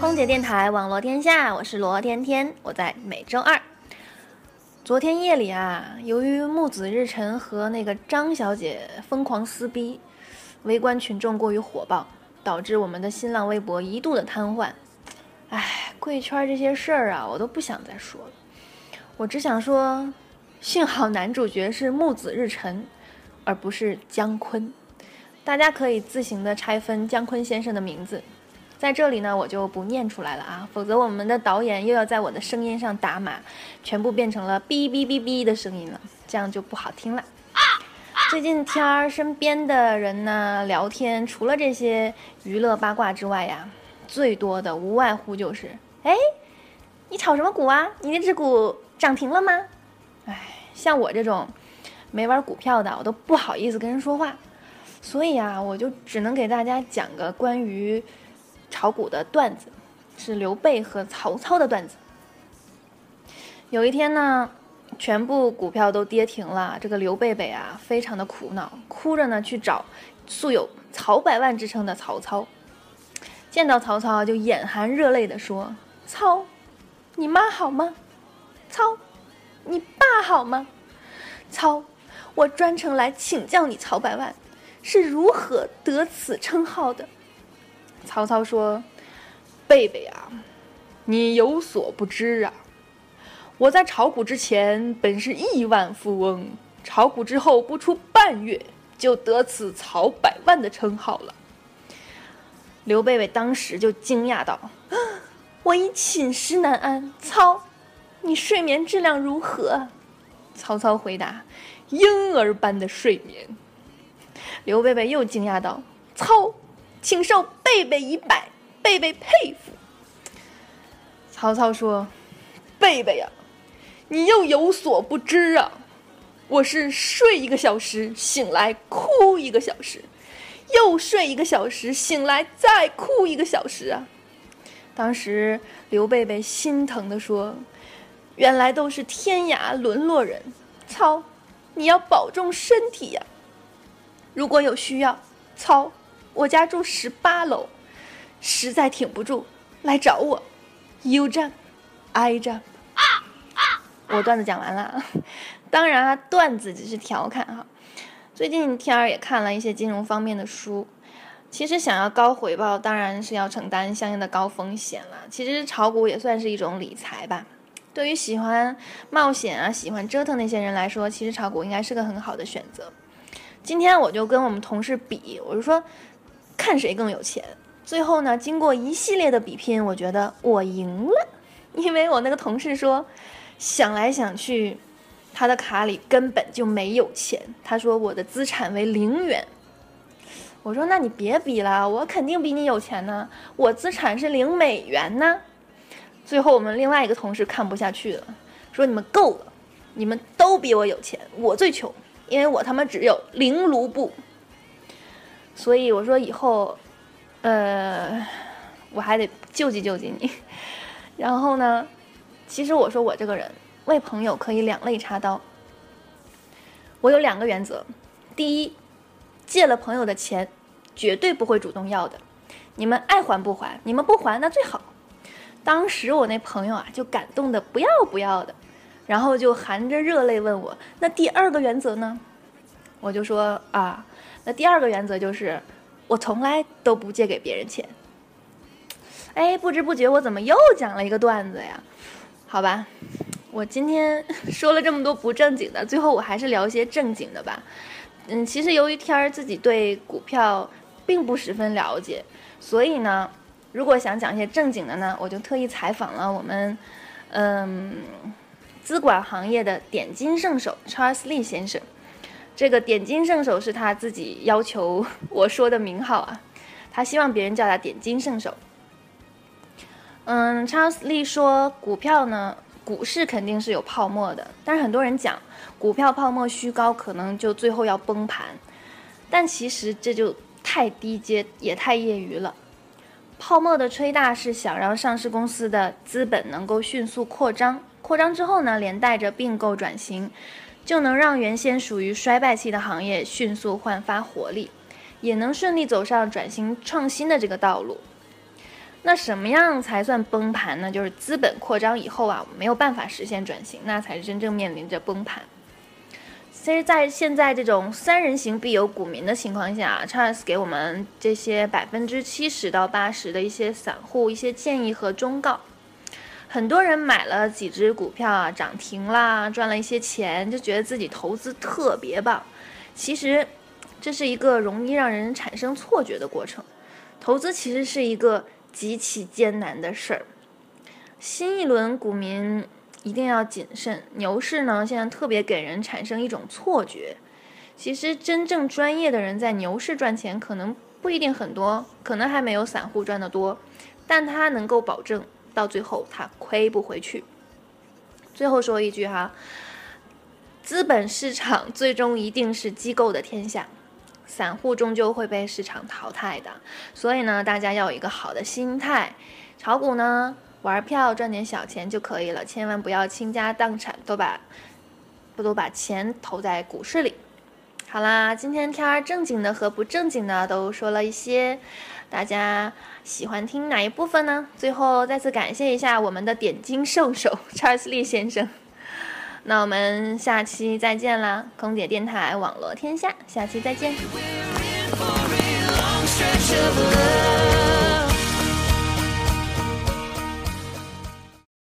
空姐电台网络天下，我是罗天天，我在每周二。昨天夜里啊，由于木子日晨和那个张小姐疯狂撕逼，围观群众过于火爆，导致我们的新浪微博一度的瘫痪。唉，贵圈这些事儿啊，我都不想再说了。我只想说，幸好男主角是木子日晨，而不是姜昆。大家可以自行的拆分姜昆先生的名字，在这里呢，我就不念出来了啊，否则我们的导演又要在我的声音上打码，全部变成了哔哔哔哔的声音了，这样就不好听了。最近天儿身边的人呢聊天，除了这些娱乐八卦之外呀。最多的无外乎就是，哎，你炒什么股啊？你那只股涨停了吗？哎，像我这种没玩股票的，我都不好意思跟人说话，所以啊，我就只能给大家讲个关于炒股的段子，是刘备和曹操的段子。有一天呢，全部股票都跌停了，这个刘备备啊，非常的苦恼，哭着呢去找素有曹百万之称的曹操。见到曹操就眼含热泪地说：“操，你妈好吗？操，你爸好吗？操，我专程来请教你曹百万，是如何得此称号的？”曹操说：“贝贝啊，你有所不知啊，我在炒股之前本是亿万富翁，炒股之后不出半月就得此曹百万的称号了。”刘备备当时就惊讶道：“ 我已寝食难安。”操，你睡眠质量如何？曹操回答：“婴儿般的睡眠。”刘备备又惊讶道：“操，请受贝贝一拜，贝贝佩服。”曹操说：“贝贝呀，你又有所不知啊，我是睡一个小时，醒来哭一个小时。”又睡一个小时，醒来再哭一个小时啊！当时刘备备心疼地说：“原来都是天涯沦落人，操！你要保重身体呀！如果有需要，操！我家住十八楼，实在挺不住，来找我。You jump, I jump。”我段子讲完了，当然啊，段子只是调侃哈。最近天儿也看了一些金融方面的书，其实想要高回报，当然是要承担相应的高风险了。其实炒股也算是一种理财吧。对于喜欢冒险啊、喜欢折腾那些人来说，其实炒股应该是个很好的选择。今天我就跟我们同事比，我就说看谁更有钱。最后呢，经过一系列的比拼，我觉得我赢了，因为我那个同事说，想来想去。他的卡里根本就没有钱。他说我的资产为零元。我说那你别比了，我肯定比你有钱呢。我资产是零美元呢。最后我们另外一个同事看不下去了，说你们够了，你们都比我有钱，我最穷，因为我他妈只有零卢布。所以我说以后，呃，我还得救济救济你。然后呢，其实我说我这个人。为朋友可以两肋插刀。我有两个原则：第一，借了朋友的钱，绝对不会主动要的。你们爱还不还？你们不还那最好。当时我那朋友啊，就感动的不要不要的，然后就含着热泪问我：“那第二个原则呢？”我就说：“啊，那第二个原则就是，我从来都不借给别人钱。”哎，不知不觉我怎么又讲了一个段子呀？好吧。我今天说了这么多不正经的，最后我还是聊一些正经的吧。嗯，其实由于天儿自己对股票并不十分了解，所以呢，如果想讲一些正经的呢，我就特意采访了我们，嗯，资管行业的点金圣手 Charles Lee 先生。这个点金圣手是他自己要求我说的名号啊，他希望别人叫他点金圣手。嗯，Charles Lee 说股票呢。股市肯定是有泡沫的，但是很多人讲股票泡沫虚高，可能就最后要崩盘，但其实这就太低阶也太业余了。泡沫的吹大是想让上市公司的资本能够迅速扩张，扩张之后呢，连带着并购转型，就能让原先属于衰败期的行业迅速焕发活力。也能顺利走上转型创新的这个道路。那什么样才算崩盘呢？就是资本扩张以后啊，没有办法实现转型，那才是真正面临着崩盘。其实，在现在这种三人行必有股民的情况下，Charles 给我们这些百分之七十到八十的一些散户一些建议和忠告。很多人买了几只股票啊，涨停啦，赚了一些钱，就觉得自己投资特别棒。其实，这是一个容易让人产生错觉的过程。投资其实是一个极其艰难的事儿。新一轮股民。一定要谨慎。牛市呢，现在特别给人产生一种错觉。其实真正专业的人在牛市赚钱，可能不一定很多，可能还没有散户赚得多，但他能够保证到最后他亏不回去。最后说一句哈，资本市场最终一定是机构的天下，散户终究会被市场淘汰的。所以呢，大家要有一个好的心态，炒股呢。玩票赚点小钱就可以了，千万不要倾家荡产，都把不都把钱投在股市里。好啦，今天天儿正经的和不正经的都说了一些，大家喜欢听哪一部分呢？最后再次感谢一下我们的点金兽首 查尔斯利先生。那我们下期再见啦，空姐电台网络天下，下期再见。